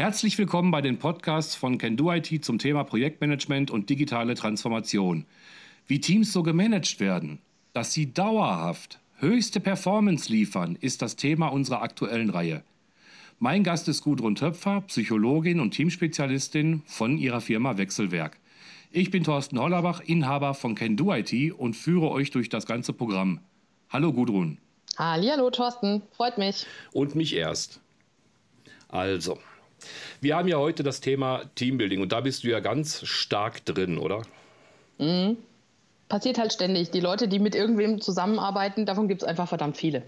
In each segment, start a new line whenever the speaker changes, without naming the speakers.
Herzlich willkommen bei den Podcasts von Can Do IT zum Thema Projektmanagement und digitale Transformation. Wie Teams so gemanagt werden, dass sie dauerhaft höchste Performance liefern, ist das Thema unserer aktuellen Reihe. Mein Gast ist Gudrun Töpfer, Psychologin und Teamspezialistin von ihrer Firma Wechselwerk. Ich bin Thorsten Hollerbach, Inhaber von Can Do IT und führe euch durch das ganze Programm. Hallo Gudrun.
Hallo Thorsten, freut mich.
Und mich erst. Also, wir haben ja heute das Thema Teambuilding und da bist du ja ganz stark drin, oder?
Mhm. Passiert halt ständig. Die Leute, die mit irgendwem zusammenarbeiten, davon gibt es einfach verdammt viele.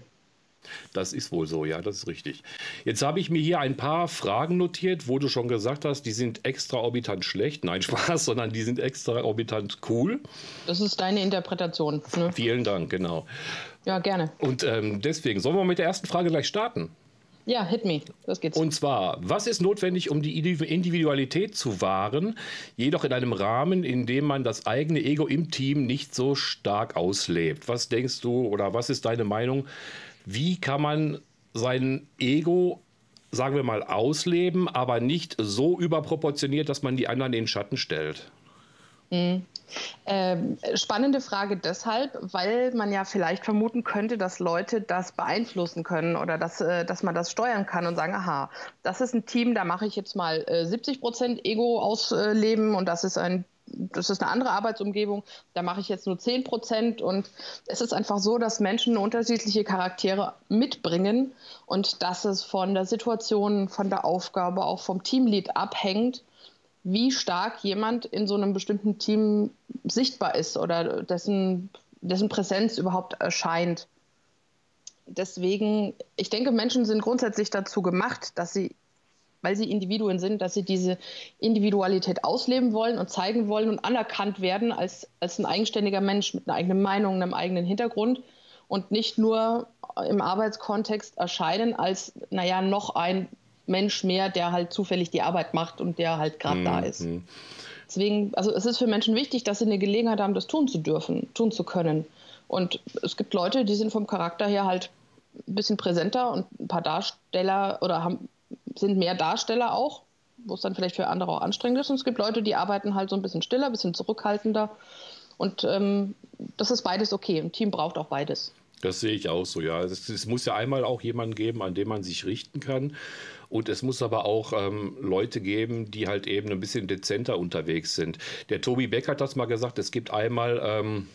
Das ist wohl so, ja, das ist richtig. Jetzt habe ich mir hier ein paar Fragen notiert, wo du schon gesagt hast, die sind extraorbitant schlecht. Nein, Spaß, sondern die sind extraorbitant cool.
Das ist deine Interpretation.
Ne? Vielen Dank, genau.
Ja, gerne.
Und ähm, deswegen, sollen wir mit der ersten Frage gleich starten?
Ja, hit me. Das geht's.
Und zwar, was ist notwendig, um die Individualität zu wahren, jedoch in einem Rahmen, in dem man das eigene Ego im Team nicht so stark auslebt? Was denkst du oder was ist deine Meinung? Wie kann man sein Ego, sagen wir mal, ausleben, aber nicht so überproportioniert, dass man die anderen in den Schatten stellt?
Mhm. Ähm, spannende Frage deshalb, weil man ja vielleicht vermuten könnte, dass Leute das beeinflussen können oder dass, äh, dass man das steuern kann und sagen, aha, das ist ein Team, da mache ich jetzt mal äh, 70 Prozent Ego ausleben und das ist ein das ist eine andere Arbeitsumgebung, da mache ich jetzt nur 10 Prozent. Und es ist einfach so, dass Menschen unterschiedliche Charaktere mitbringen und dass es von der Situation, von der Aufgabe, auch vom Teamlead abhängt, wie stark jemand in so einem bestimmten Team sichtbar ist oder dessen, dessen Präsenz überhaupt erscheint. Deswegen, ich denke, Menschen sind grundsätzlich dazu gemacht, dass sie, weil sie Individuen sind, dass sie diese Individualität ausleben wollen und zeigen wollen und anerkannt werden als, als ein eigenständiger Mensch mit einer eigenen Meinung, einem eigenen Hintergrund und nicht nur im Arbeitskontext erscheinen als, naja, noch ein Mensch mehr, der halt zufällig die Arbeit macht und der halt gerade mhm. da ist. Deswegen, also es ist für Menschen wichtig, dass sie eine Gelegenheit haben, das tun zu dürfen, tun zu können. Und es gibt Leute, die sind vom Charakter her halt ein bisschen präsenter und ein paar Darsteller oder haben, sind mehr Darsteller auch, wo es dann vielleicht für andere auch anstrengend ist. Und es gibt Leute, die arbeiten halt so ein bisschen stiller, ein bisschen zurückhaltender. Und ähm, das ist beides okay. Ein Team braucht auch beides.
Das sehe ich auch so, ja. Es, es, muss ja einmal auch jemanden geben, an dem man sich richten kann. Und es muss aber auch ähm, Leute geben, die halt eben ein bisschen dezenter unterwegs sind. Der Tobi Beck hat das mal gesagt, es gibt einmal... Ähm,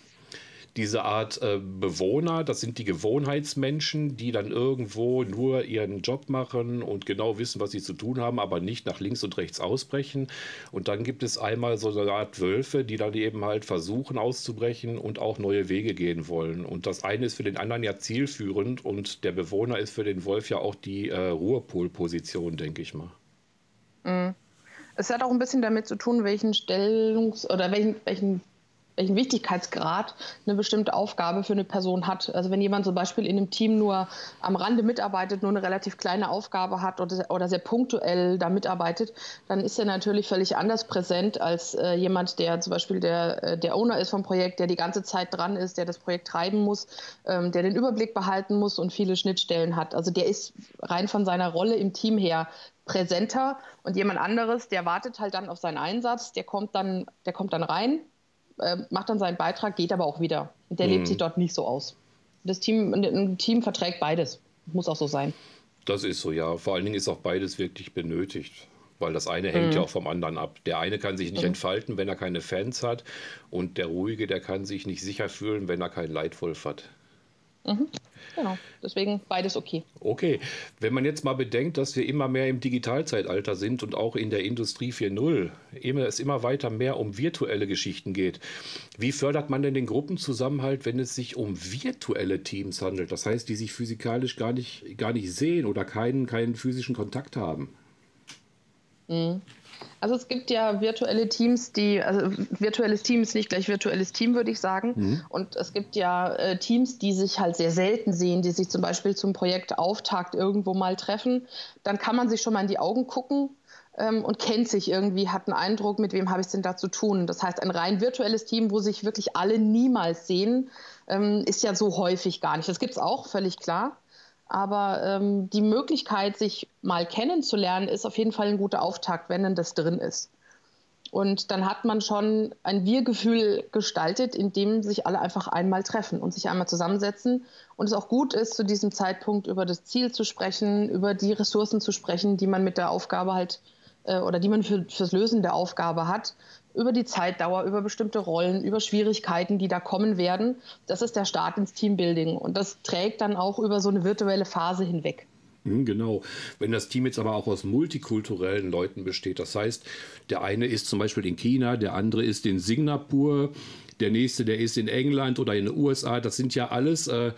diese Art äh, Bewohner, das sind die Gewohnheitsmenschen, die dann irgendwo nur ihren Job machen und genau wissen, was sie zu tun haben, aber nicht nach links und rechts ausbrechen. Und dann gibt es einmal so eine Art Wölfe, die dann eben halt versuchen auszubrechen und auch neue Wege gehen wollen. Und das eine ist für den anderen ja zielführend und der Bewohner ist für den Wolf ja auch die äh, Ruhepolposition, denke ich mal.
Mhm. Es hat auch ein bisschen damit zu tun, welchen Stellungs- oder welchen, welchen welchen Wichtigkeitsgrad eine bestimmte Aufgabe für eine Person hat. Also wenn jemand zum Beispiel in einem Team nur am Rande mitarbeitet, nur eine relativ kleine Aufgabe hat oder, oder sehr punktuell da mitarbeitet, dann ist er natürlich völlig anders präsent als äh, jemand, der zum Beispiel der, äh, der Owner ist vom Projekt, der die ganze Zeit dran ist, der das Projekt treiben muss, ähm, der den Überblick behalten muss und viele Schnittstellen hat. Also der ist rein von seiner Rolle im Team her präsenter und jemand anderes, der wartet halt dann auf seinen Einsatz, der kommt dann, der kommt dann rein, äh, macht dann seinen Beitrag, geht aber auch wieder. Der mhm. lebt sich dort nicht so aus. Das Team, ein Team verträgt beides. Muss auch so sein.
Das ist so, ja. Vor allen Dingen ist auch beides wirklich benötigt. Weil das eine hängt mhm. ja auch vom anderen ab. Der eine kann sich nicht mhm. entfalten, wenn er keine Fans hat. Und der Ruhige, der kann sich nicht sicher fühlen, wenn er keinen Leitwolf hat.
Mhm. Genau, deswegen beides okay.
Okay, wenn man jetzt mal bedenkt, dass wir immer mehr im Digitalzeitalter sind und auch in der Industrie 4.0 immer, es immer weiter mehr um virtuelle Geschichten geht, wie fördert man denn den Gruppenzusammenhalt, wenn es sich um virtuelle Teams handelt? Das heißt, die sich physikalisch gar nicht, gar nicht sehen oder keinen, keinen physischen Kontakt haben?
Mhm. Also es gibt ja virtuelle Teams, die, also virtuelles Team ist nicht gleich virtuelles Team, würde ich sagen. Mhm. Und es gibt ja äh, Teams, die sich halt sehr selten sehen, die sich zum Beispiel zum Projekt Auftakt irgendwo mal treffen. Dann kann man sich schon mal in die Augen gucken ähm, und kennt sich irgendwie, hat einen Eindruck, mit wem habe ich es denn da zu tun. Das heißt, ein rein virtuelles Team, wo sich wirklich alle niemals sehen, ähm, ist ja so häufig gar nicht. Das gibt es auch, völlig klar. Aber ähm, die Möglichkeit, sich mal kennenzulernen, ist auf jeden Fall ein guter Auftakt, wenn denn das drin ist. Und dann hat man schon ein Wir-Gefühl gestaltet, in dem sich alle einfach einmal treffen und sich einmal zusammensetzen. Und es auch gut ist, zu diesem Zeitpunkt über das Ziel zu sprechen, über die Ressourcen zu sprechen, die man mit der Aufgabe halt äh, oder die man für, fürs Lösen der Aufgabe hat, über die Zeitdauer, über bestimmte Rollen, über Schwierigkeiten, die da kommen werden. Das ist der Start ins Teambuilding. Und das trägt dann auch über so eine virtuelle Phase hinweg.
Hm, genau. Wenn das Team jetzt aber auch aus multikulturellen Leuten besteht, das heißt, der eine ist zum Beispiel in China, der andere ist in Singapur, der nächste, der ist in England oder in den USA, das sind ja alles äh,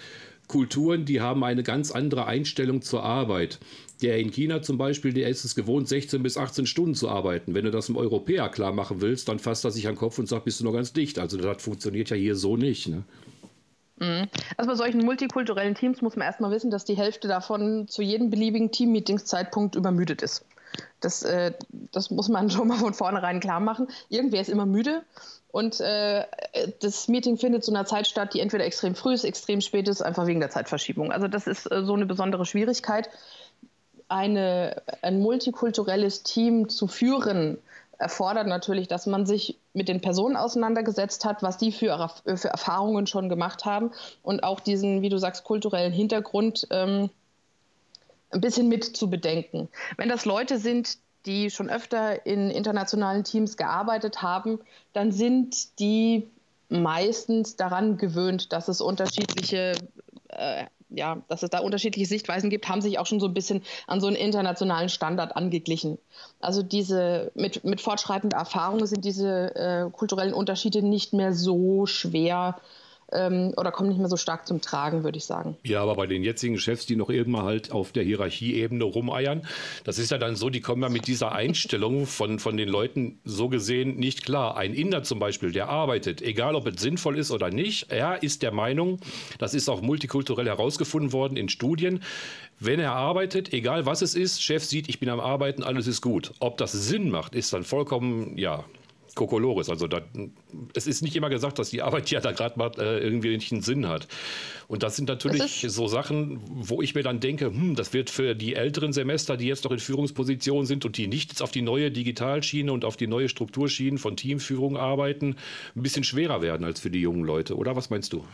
Kulturen, die haben eine ganz andere Einstellung zur Arbeit. Der in China zum Beispiel, der ist es gewohnt, 16 bis 18 Stunden zu arbeiten. Wenn du das einem Europäer klar machen willst, dann fasst er sich an den Kopf und sagt, bist du noch ganz dicht. Also das funktioniert ja hier so nicht. Ne?
Mhm. Also bei solchen multikulturellen Teams muss man erstmal wissen, dass die Hälfte davon zu jedem beliebigen Team-Meetingszeitpunkt übermüdet ist. Das, äh, das muss man schon mal von vornherein klar machen. Irgendwer ist immer müde und äh, das Meeting findet zu einer Zeit statt, die entweder extrem früh ist, extrem spät ist, einfach wegen der Zeitverschiebung. Also das ist äh, so eine besondere Schwierigkeit. Eine, ein multikulturelles Team zu führen, erfordert natürlich, dass man sich mit den Personen auseinandergesetzt hat, was die für, für Erfahrungen schon gemacht haben und auch diesen, wie du sagst, kulturellen Hintergrund ähm, ein bisschen mit zu bedenken. Wenn das Leute sind, die schon öfter in internationalen Teams gearbeitet haben, dann sind die meistens daran gewöhnt, dass es unterschiedliche äh, ja, dass es da unterschiedliche Sichtweisen gibt, haben sich auch schon so ein bisschen an so einen internationalen Standard angeglichen. Also diese mit, mit fortschreitender Erfahrung sind diese äh, kulturellen Unterschiede nicht mehr so schwer ähm, oder kommen nicht mehr so stark zum Tragen, würde ich sagen.
Ja, aber bei den jetzigen Chefs, die noch irgendwann halt auf der Hierarchieebene rumeiern, das ist ja dann so, die kommen ja mit dieser Einstellung von, von den Leuten so gesehen nicht klar. Ein Inder zum Beispiel, der arbeitet, egal ob es sinnvoll ist oder nicht, er ist der Meinung, das ist auch multikulturell herausgefunden worden in Studien, wenn er arbeitet, egal was es ist, Chef sieht, ich bin am Arbeiten, alles ist gut. Ob das Sinn macht, ist dann vollkommen, ja, Kokolores. Also da, es ist nicht immer gesagt, dass die Arbeit ja da gerade mal äh, irgendwie nicht einen Sinn hat. Und das sind natürlich so Sachen, wo ich mir dann denke, hm, das wird für die älteren Semester, die jetzt noch in Führungspositionen sind und die nicht jetzt auf die neue Digitalschiene und auf die neue Strukturschiene von Teamführung arbeiten, ein bisschen schwerer werden als für die jungen Leute. Oder was meinst du?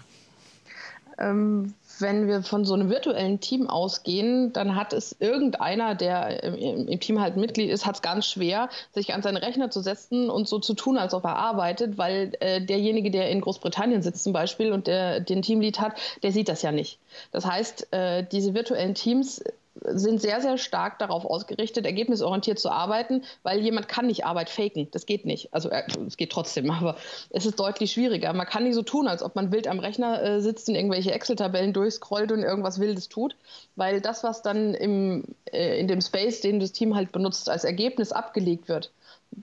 Ähm, wenn wir von so einem virtuellen Team ausgehen, dann hat es irgendeiner, der im, im Team halt Mitglied ist, hat es ganz schwer, sich an seinen Rechner zu setzen und so zu tun, als ob er arbeitet, weil äh, derjenige, der in Großbritannien sitzt zum Beispiel und der den Teamlead hat, der sieht das ja nicht. Das heißt, äh, diese virtuellen Teams sind sehr, sehr stark darauf ausgerichtet, ergebnisorientiert zu arbeiten, weil jemand kann nicht Arbeit faken. Das geht nicht. Also äh, es geht trotzdem, aber es ist deutlich schwieriger. Man kann nicht so tun, als ob man wild am Rechner äh, sitzt und irgendwelche Excel-Tabellen durchscrollt und irgendwas Wildes tut, weil das, was dann im, äh, in dem Space, den das Team halt benutzt, als Ergebnis abgelegt wird,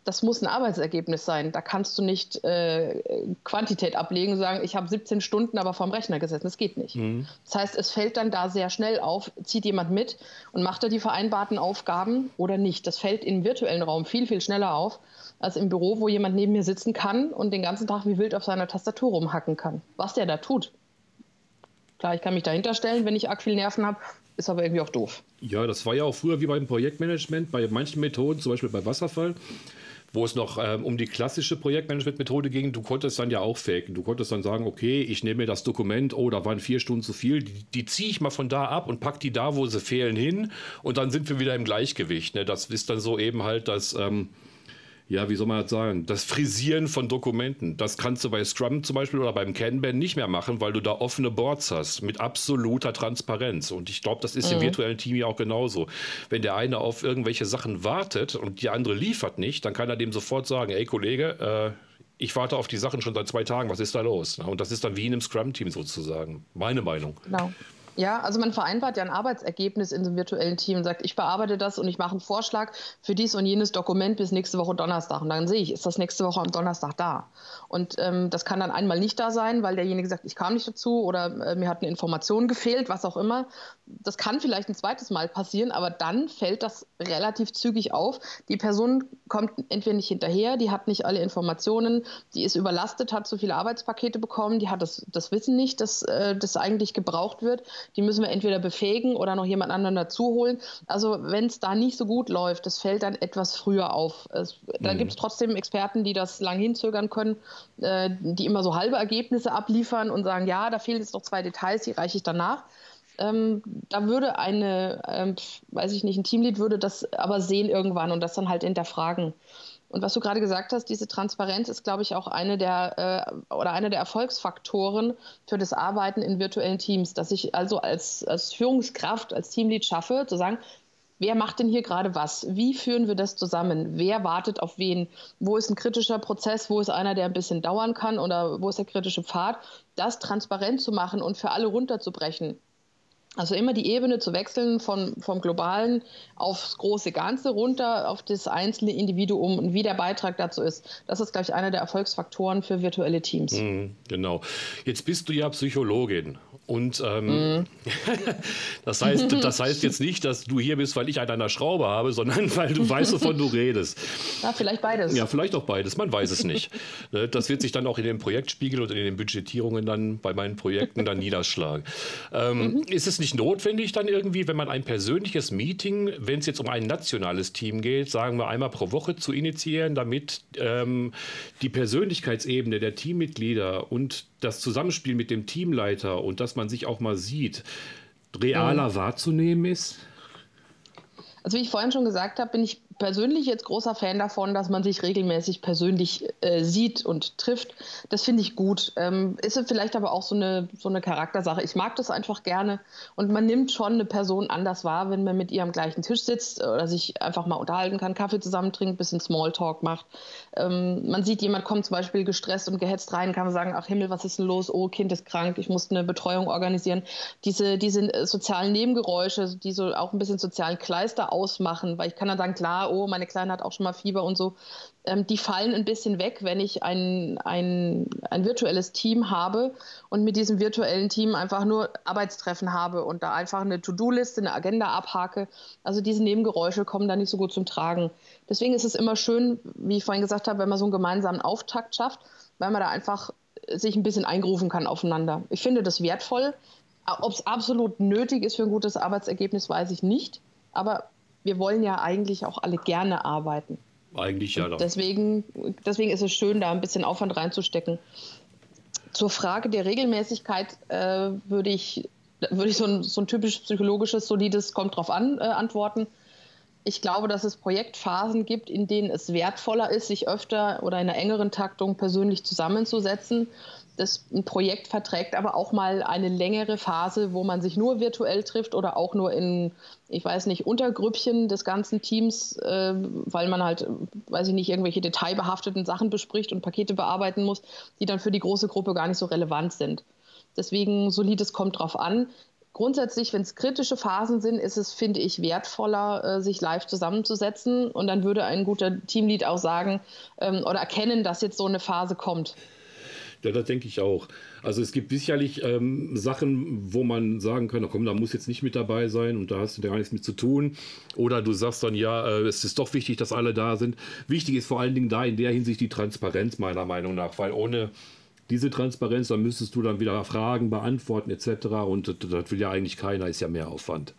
das muss ein Arbeitsergebnis sein. Da kannst du nicht äh, Quantität ablegen und sagen, ich habe 17 Stunden aber vorm Rechner gesessen. Das geht nicht. Mhm. Das heißt, es fällt dann da sehr schnell auf, zieht jemand mit und macht er die vereinbarten Aufgaben oder nicht. Das fällt im virtuellen Raum viel, viel schneller auf als im Büro, wo jemand neben mir sitzen kann und den ganzen Tag wie wild auf seiner Tastatur rumhacken kann. Was der da tut. Klar, ich kann mich dahinter stellen, wenn ich arg viel Nerven habe, ist aber irgendwie auch doof.
Ja, das war ja auch früher wie beim Projektmanagement, bei manchen Methoden, zum Beispiel bei Wasserfall wo es noch ähm, um die klassische Projektmanagement-Methode ging, du konntest dann ja auch faken. Du konntest dann sagen, okay, ich nehme mir das Dokument, oh, da waren vier Stunden zu viel, die, die ziehe ich mal von da ab und pack die da, wo sie fehlen, hin und dann sind wir wieder im Gleichgewicht. Ne? Das ist dann so eben halt das. Ähm, ja, wie soll man das sagen, das Frisieren von Dokumenten. Das kannst du bei Scrum zum Beispiel oder beim Kanban nicht mehr machen, weil du da offene Boards hast mit absoluter Transparenz. Und ich glaube, das ist mhm. im virtuellen Team ja auch genauso. Wenn der eine auf irgendwelche Sachen wartet und die andere liefert nicht, dann kann er dem sofort sagen, ey Kollege, äh, ich warte auf die Sachen schon seit zwei Tagen, was ist da los? Und das ist dann wie in einem Scrum-Team sozusagen. Meine Meinung.
Genau. Ja, also man vereinbart ja ein Arbeitsergebnis in so einem virtuellen Team und sagt, ich bearbeite das und ich mache einen Vorschlag für dies und jenes Dokument bis nächste Woche Donnerstag. Und dann sehe ich, ist das nächste Woche am Donnerstag da. Und ähm, das kann dann einmal nicht da sein, weil derjenige sagt, ich kam nicht dazu oder äh, mir hat eine Information gefehlt, was auch immer. Das kann vielleicht ein zweites Mal passieren, aber dann fällt das relativ zügig auf. Die Person kommt entweder nicht hinterher, die hat nicht alle Informationen, die ist überlastet, hat zu viele Arbeitspakete bekommen, die hat das, das Wissen nicht, dass äh, das eigentlich gebraucht wird die müssen wir entweder befähigen oder noch jemand anderen dazu holen. Also wenn es da nicht so gut läuft, das fällt dann etwas früher auf. Es, da mhm. gibt es trotzdem Experten, die das lang hinzögern können, äh, die immer so halbe Ergebnisse abliefern und sagen, ja, da fehlen jetzt noch zwei Details, die reiche ich danach. Ähm, da würde eine, ähm, weiß ich nicht, ein Teamlead würde das aber sehen irgendwann und das dann halt hinterfragen. Und was du gerade gesagt hast, diese Transparenz ist, glaube ich, auch eine der äh, oder einer der Erfolgsfaktoren für das Arbeiten in virtuellen Teams, dass ich also als, als Führungskraft, als Teamlead schaffe, zu sagen, Wer macht denn hier gerade was? Wie führen wir das zusammen? Wer wartet auf wen? Wo ist ein kritischer Prozess? Wo ist einer, der ein bisschen dauern kann? Oder wo ist der kritische Pfad? Das transparent zu machen und für alle runterzubrechen. Also immer die Ebene zu wechseln von, vom Globalen aufs große Ganze runter, auf das einzelne Individuum und wie der Beitrag dazu ist. Das ist, glaube ich, einer der Erfolgsfaktoren für virtuelle Teams.
Mhm, genau. Jetzt bist du ja Psychologin und ähm, mhm. das, heißt, das heißt jetzt nicht, dass du hier bist, weil ich an einer Schraube habe, sondern weil du weißt, wovon du redest.
Ja, vielleicht beides.
Ja, vielleicht auch beides. Man weiß es nicht. Ne, das wird sich dann auch in dem Projektspiegel und in den Budgetierungen dann bei meinen Projekten dann niederschlagen. Ähm, mhm. Ist es nicht notwendig dann irgendwie, wenn man ein persönliches Meeting, wenn es jetzt um ein nationales Team geht, sagen wir einmal pro Woche zu initiieren, damit ähm, die Persönlichkeitsebene der Teammitglieder und das Zusammenspiel mit dem Teamleiter und dass man sich auch mal sieht, realer mhm. wahrzunehmen ist?
Also wie ich vorhin schon gesagt habe, bin ich persönlich jetzt großer Fan davon, dass man sich regelmäßig persönlich äh, sieht und trifft. Das finde ich gut. Ähm, ist vielleicht aber auch so eine, so eine Charaktersache. Ich mag das einfach gerne und man nimmt schon eine Person anders wahr, wenn man mit ihr am gleichen Tisch sitzt oder sich einfach mal unterhalten kann, Kaffee zusammen trinkt, bisschen Smalltalk macht. Ähm, man sieht, jemand kommt zum Beispiel gestresst und gehetzt rein, kann man sagen, ach Himmel, was ist denn los? Oh, Kind ist krank, ich muss eine Betreuung organisieren. Diese, diese äh, sozialen Nebengeräusche, die so auch ein bisschen sozialen Kleister ausmachen, weil ich kann dann sagen, klar, oh, meine Kleine hat auch schon mal Fieber und so, ähm, die fallen ein bisschen weg, wenn ich ein, ein, ein virtuelles Team habe und mit diesem virtuellen Team einfach nur Arbeitstreffen habe und da einfach eine To-Do-Liste, eine Agenda abhake. Also diese Nebengeräusche kommen da nicht so gut zum Tragen. Deswegen ist es immer schön, wie ich vorhin gesagt habe, wenn man so einen gemeinsamen Auftakt schafft, weil man da einfach sich ein bisschen eingerufen kann aufeinander. Ich finde das wertvoll. Ob es absolut nötig ist für ein gutes Arbeitsergebnis, weiß ich nicht. Aber wir wollen ja eigentlich auch alle gerne arbeiten.
Eigentlich ja.
Doch. Deswegen, deswegen ist es schön, da ein bisschen Aufwand reinzustecken. Zur Frage der Regelmäßigkeit äh, würde ich, würde ich so ein, so ein typisch psychologisches, solides, kommt drauf an, äh, antworten. Ich glaube, dass es Projektphasen gibt, in denen es wertvoller ist, sich öfter oder in einer engeren Taktung persönlich zusammenzusetzen das ein Projekt verträgt aber auch mal eine längere Phase, wo man sich nur virtuell trifft oder auch nur in, ich weiß nicht, Untergrüppchen des ganzen Teams, äh, weil man halt, weiß ich nicht, irgendwelche detailbehafteten Sachen bespricht und Pakete bearbeiten muss, die dann für die große Gruppe gar nicht so relevant sind. Deswegen solides kommt drauf an. Grundsätzlich, wenn es kritische Phasen sind, ist es, finde ich, wertvoller, äh, sich live zusammenzusetzen. Und dann würde ein guter Teamlead auch sagen ähm, oder erkennen, dass jetzt so eine Phase kommt.
Ja, das denke ich auch. Also es gibt sicherlich ähm, Sachen, wo man sagen kann, komm, da muss jetzt nicht mit dabei sein und da hast du gar nichts mit zu tun. Oder du sagst dann, ja, äh, es ist doch wichtig, dass alle da sind. Wichtig ist vor allen Dingen da in der Hinsicht die Transparenz meiner Meinung nach, weil ohne diese Transparenz, dann müsstest du dann wieder Fragen beantworten etc. Und das, das will ja eigentlich keiner, ist ja mehr Aufwand.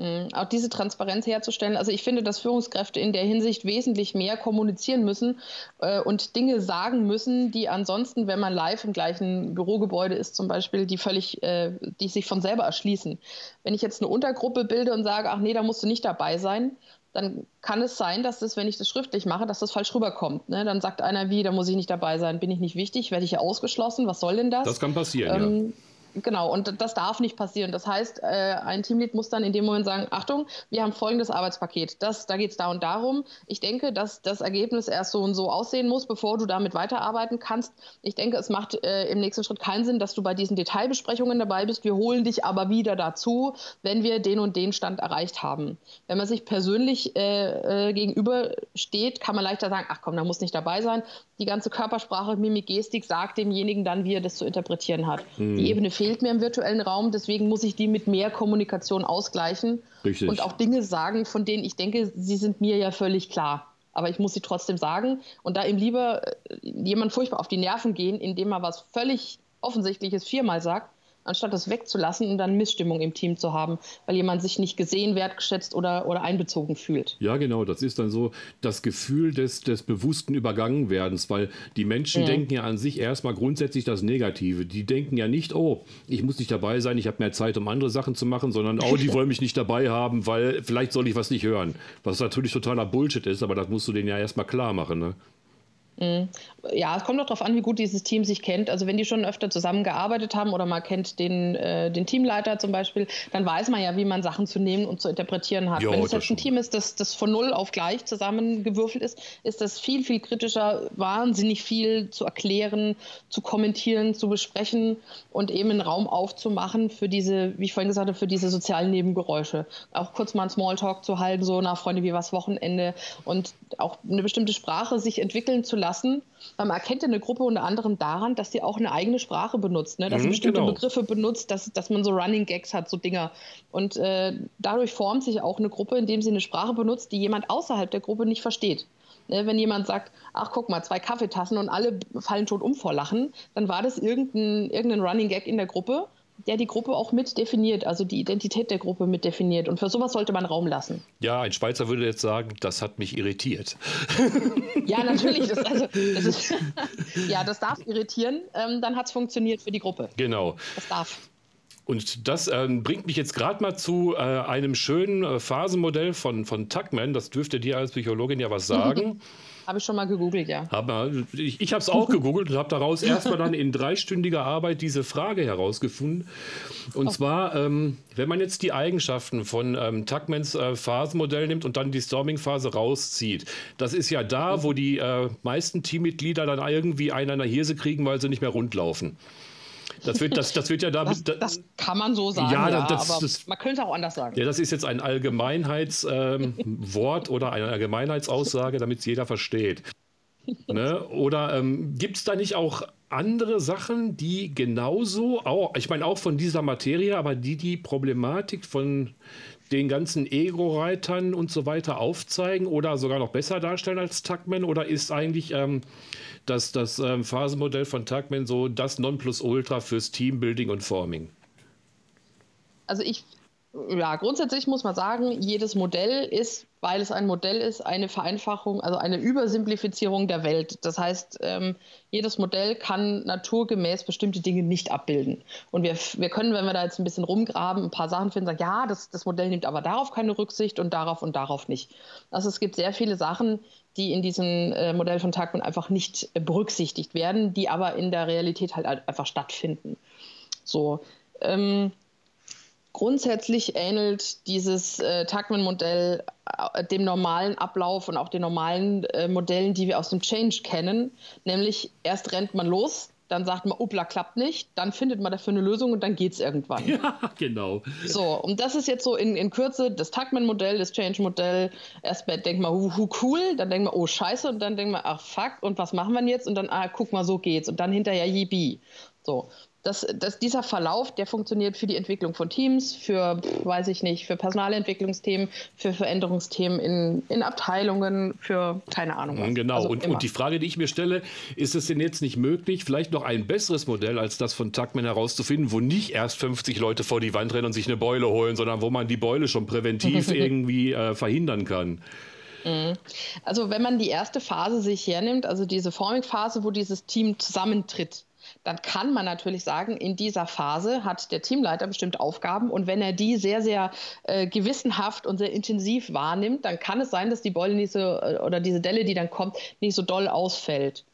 Mhm. Auch diese Transparenz herzustellen. Also ich finde, dass Führungskräfte in der Hinsicht wesentlich mehr kommunizieren müssen äh, und Dinge sagen müssen, die ansonsten, wenn man live im gleichen Bürogebäude ist, zum Beispiel, die völlig, äh, die sich von selber erschließen. Wenn ich jetzt eine Untergruppe bilde und sage, ach nee, da musst du nicht dabei sein, dann kann es sein, dass das, wenn ich das schriftlich mache, dass das falsch rüberkommt. Ne? Dann sagt einer, wie, da muss ich nicht dabei sein, bin ich nicht wichtig, werde ich hier ausgeschlossen, was soll denn das?
Das kann passieren, ähm, ja.
Genau, und das darf nicht passieren. Das heißt, äh, ein Teamlead muss dann in dem Moment sagen, Achtung, wir haben folgendes Arbeitspaket. Das, da geht es da und darum. Ich denke, dass das Ergebnis erst so und so aussehen muss, bevor du damit weiterarbeiten kannst. Ich denke, es macht äh, im nächsten Schritt keinen Sinn, dass du bei diesen Detailbesprechungen dabei bist. Wir holen dich aber wieder dazu, wenn wir den und den Stand erreicht haben. Wenn man sich persönlich äh, äh gegenübersteht, kann man leichter sagen, ach komm, da muss nicht dabei sein. Die ganze Körpersprache, Mimik, Gestik sagt demjenigen dann, wie er das zu interpretieren hat. Hm. Die Ebene fehlt mir im virtuellen Raum, deswegen muss ich die mit mehr Kommunikation ausgleichen Richtig. und auch Dinge sagen, von denen ich denke, sie sind mir ja völlig klar. Aber ich muss sie trotzdem sagen und da ihm lieber äh, jemand furchtbar auf die Nerven gehen, indem er was völlig Offensichtliches viermal sagt, anstatt das wegzulassen und dann Missstimmung im Team zu haben, weil jemand sich nicht gesehen, wertgeschätzt oder, oder einbezogen fühlt.
Ja, genau. Das ist dann so das Gefühl des, des bewussten Übergangenwerdens, weil die Menschen mhm. denken ja an sich erstmal grundsätzlich das Negative. Die denken ja nicht, oh, ich muss nicht dabei sein, ich habe mehr Zeit, um andere Sachen zu machen, sondern, oh, die wollen mich nicht dabei haben, weil vielleicht soll ich was nicht hören. Was natürlich totaler Bullshit ist, aber das musst du denen ja erstmal klar machen. Ne?
Mhm. Ja, es kommt doch darauf an, wie gut dieses Team sich kennt. Also wenn die schon öfter zusammengearbeitet haben oder man kennt den, äh, den Teamleiter zum Beispiel, dann weiß man ja, wie man Sachen zu nehmen und zu interpretieren hat. Jo, wenn es jetzt ein Team ist, das, das von null auf gleich zusammengewürfelt ist, ist das viel, viel kritischer, wahnsinnig viel zu erklären, zu kommentieren, zu besprechen und eben einen Raum aufzumachen für diese, wie ich vorhin gesagt habe, für diese sozialen Nebengeräusche. Auch kurz mal einen Smalltalk zu halten, so, na Freunde, wie was Wochenende und auch eine bestimmte Sprache sich entwickeln zu lassen man erkennt ja eine Gruppe unter anderem daran, dass sie auch eine eigene Sprache benutzt, ne? dass sie mhm, bestimmte genau. Begriffe benutzt, dass, dass man so Running Gags hat, so Dinger. Und äh, dadurch formt sich auch eine Gruppe, indem sie eine Sprache benutzt, die jemand außerhalb der Gruppe nicht versteht. Ne? Wenn jemand sagt, ach guck mal, zwei Kaffeetassen und alle fallen tot um vor Lachen, dann war das irgendein, irgendein Running Gag in der Gruppe der die Gruppe auch mit definiert, also die Identität der Gruppe mit definiert. Und für sowas sollte man Raum lassen.
Ja, ein Schweizer würde jetzt sagen, das hat mich irritiert.
Ja, natürlich. Das, also, das ist, ja, das darf irritieren. Ähm, dann hat es funktioniert für die Gruppe.
Genau.
Das darf.
Und das äh, bringt mich jetzt gerade mal zu äh, einem schönen äh, Phasenmodell von, von Tuckman. Das dürfte dir als Psychologin ja was sagen.
Habe ich schon mal gegoogelt, ja.
Aber ich ich habe es auch gegoogelt und habe daraus erstmal dann in dreistündiger Arbeit diese Frage herausgefunden. Und oh. zwar, ähm, wenn man jetzt die Eigenschaften von ähm, Tuckmans äh, Phasenmodell nimmt und dann die Storming-Phase rauszieht, das ist ja da, wo die äh, meisten Teammitglieder dann irgendwie einen an der Hirse kriegen, weil sie nicht mehr rundlaufen. Das wird, das, das wird ja da.
Das, das kann man so sagen, ja, ja das, aber man könnte auch anders sagen.
Ja, das ist jetzt ein Allgemeinheitswort ähm, oder eine Allgemeinheitsaussage, damit es jeder versteht. ne? Oder ähm, gibt es da nicht auch andere Sachen, die genauso, auch, ich meine auch von dieser Materie, aber die die Problematik von den ganzen Ego-Reitern und so weiter aufzeigen oder sogar noch besser darstellen als Tuckman? Oder ist eigentlich ähm, das, das ähm, Phasenmodell von Tuckman so das Nonplusultra fürs Teambuilding und Forming?
Also ich, ja, grundsätzlich muss man sagen, jedes Modell ist, weil es ein Modell ist, eine Vereinfachung, also eine Übersimplifizierung der Welt. Das heißt, ähm, jedes Modell kann naturgemäß bestimmte Dinge nicht abbilden. Und wir, wir können, wenn wir da jetzt ein bisschen rumgraben, ein paar Sachen finden, sagen, ja, das, das Modell nimmt aber darauf keine Rücksicht und darauf und darauf nicht. Also es gibt sehr viele Sachen, die in diesem äh, Modell von Tagman einfach nicht äh, berücksichtigt werden, die aber in der Realität halt einfach stattfinden. So. Ähm, Grundsätzlich ähnelt dieses äh, Tuckman-Modell äh, dem normalen Ablauf und auch den normalen äh, Modellen, die wir aus dem Change kennen. Nämlich erst rennt man los, dann sagt man, upla, klappt nicht, dann findet man dafür eine Lösung und dann geht es irgendwann.
Ja, genau.
So, und das ist jetzt so in, in Kürze das Tuckman-Modell, das Change-Modell. Erst denkt man, hu, hu, cool, dann denkt man, oh scheiße, und dann denkt man, ach fuck, und was machen wir jetzt? Und dann, ah, guck mal, so geht's. Und dann hinterher yippie. So dass, dass dieser Verlauf, der funktioniert für die Entwicklung von Teams, für, weiß ich nicht, für Personalentwicklungsthemen, für Veränderungsthemen in, in Abteilungen, für keine Ahnung
was. Genau, also und, und die Frage, die ich mir stelle, ist es denn jetzt nicht möglich, vielleicht noch ein besseres Modell als das von Tuckman herauszufinden, wo nicht erst 50 Leute vor die Wand rennen und sich eine Beule holen, sondern wo man die Beule schon präventiv irgendwie äh, verhindern kann?
Mhm. Also wenn man die erste Phase sich hernimmt, also diese Forming-Phase, wo dieses Team zusammentritt, dann kann man natürlich sagen, in dieser Phase hat der Teamleiter bestimmte Aufgaben und wenn er die sehr, sehr äh, gewissenhaft und sehr intensiv wahrnimmt, dann kann es sein, dass die Beule nicht so äh, oder diese Delle, die dann kommt, nicht so doll ausfällt.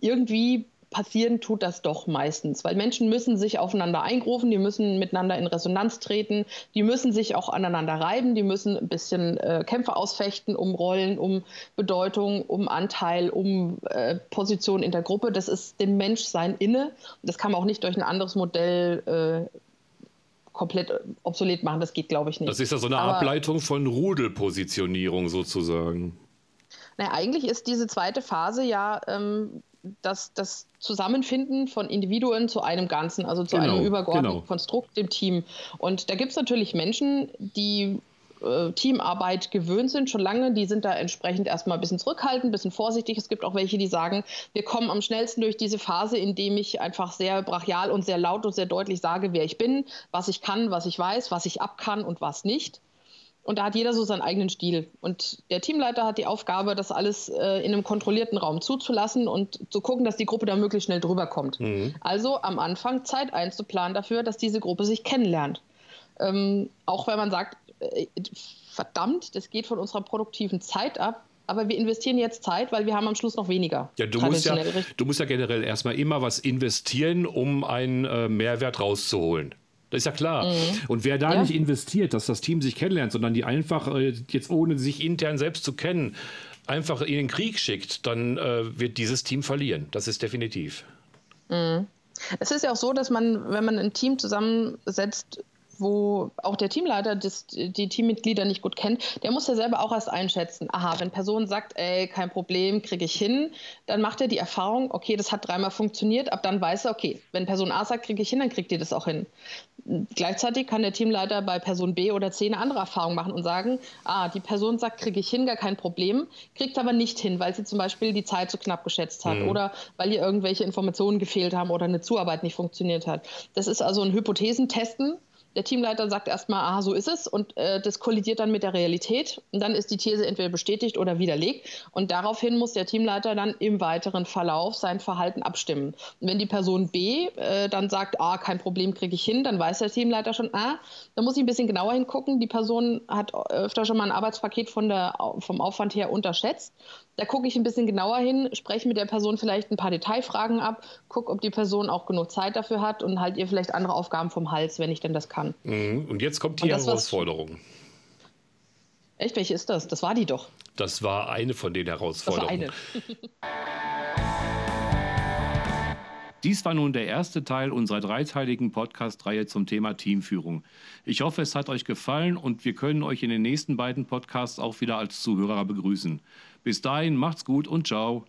Irgendwie passieren tut das doch meistens, weil Menschen müssen sich aufeinander eingrufen, die müssen miteinander in Resonanz treten, die müssen sich auch aneinander reiben, die müssen ein bisschen äh, Kämpfe ausfechten um Rollen, um Bedeutung, um Anteil, um äh, Position in der Gruppe. Das ist dem Menschsein inne. Das kann man auch nicht durch ein anderes Modell äh, komplett obsolet machen. Das geht, glaube ich, nicht.
Das ist ja so eine Aber, Ableitung von Rudelpositionierung sozusagen.
Na, eigentlich ist diese zweite Phase ja ähm, das, das Zusammenfinden von Individuen zu einem Ganzen, also zu genau, einem übergeordneten genau. Konstrukt, dem Team. Und da gibt es natürlich Menschen, die äh, Teamarbeit gewöhnt sind, schon lange, die sind da entsprechend erstmal ein bisschen zurückhaltend, ein bisschen vorsichtig. Es gibt auch welche, die sagen, wir kommen am schnellsten durch diese Phase, indem ich einfach sehr brachial und sehr laut und sehr deutlich sage, wer ich bin, was ich kann, was ich weiß, was ich ab kann und was nicht. Und da hat jeder so seinen eigenen Stil. Und der Teamleiter hat die Aufgabe, das alles äh, in einem kontrollierten Raum zuzulassen und zu gucken, dass die Gruppe da möglichst schnell drüber kommt. Mhm. Also am Anfang Zeit einzuplanen dafür, dass diese Gruppe sich kennenlernt. Ähm, auch wenn man sagt, äh, verdammt, das geht von unserer produktiven Zeit ab, aber wir investieren jetzt Zeit, weil wir haben am Schluss noch weniger.
Ja, du musst ja, du musst ja generell erstmal immer was investieren, um einen äh, Mehrwert rauszuholen. Das ist ja klar. Mhm. Und wer da ja. nicht investiert, dass das Team sich kennenlernt, sondern die einfach äh, jetzt ohne sich intern selbst zu kennen, einfach in den Krieg schickt, dann äh, wird dieses Team verlieren. Das ist definitiv.
Mhm. Es ist ja auch so, dass man, wenn man ein Team zusammensetzt, wo auch der Teamleiter das, die Teammitglieder nicht gut kennt, der muss ja selber auch erst einschätzen. Aha, wenn Person sagt, ey, kein Problem, kriege ich hin, dann macht er die Erfahrung, okay, das hat dreimal funktioniert, ab dann weiß er, okay, wenn Person A sagt, kriege ich hin, dann kriegt ihr das auch hin. Gleichzeitig kann der Teamleiter bei Person B oder C eine andere Erfahrung machen und sagen, ah, die Person sagt, kriege ich hin, gar kein Problem, kriegt aber nicht hin, weil sie zum Beispiel die Zeit zu knapp geschätzt hat mhm. oder weil ihr irgendwelche Informationen gefehlt haben oder eine Zuarbeit nicht funktioniert hat. Das ist also ein Hypothesentesten der Teamleiter sagt erstmal, aha, so ist es und äh, das kollidiert dann mit der Realität und dann ist die These entweder bestätigt oder widerlegt und daraufhin muss der Teamleiter dann im weiteren Verlauf sein Verhalten abstimmen. Und wenn die Person B äh, dann sagt, ah, kein Problem, kriege ich hin, dann weiß der Teamleiter schon, ah, da muss ich ein bisschen genauer hingucken. Die Person hat öfter schon mal ein Arbeitspaket von der, vom Aufwand her unterschätzt da gucke ich ein bisschen genauer hin, spreche mit der Person vielleicht ein paar Detailfragen ab, gucke, ob die Person auch genug Zeit dafür hat und halt ihr vielleicht andere Aufgaben vom Hals, wenn ich denn das kann.
Mhm. Und jetzt kommt die Herausforderung.
Echt, welche ist das? Das war die doch.
Das war eine von den Herausforderungen. Das war eine. Dies war nun der erste Teil unserer dreiteiligen Podcast-Reihe zum Thema Teamführung. Ich hoffe, es hat euch gefallen und wir können euch in den nächsten beiden Podcasts auch wieder als Zuhörer begrüßen. Bis dahin macht's gut und ciao.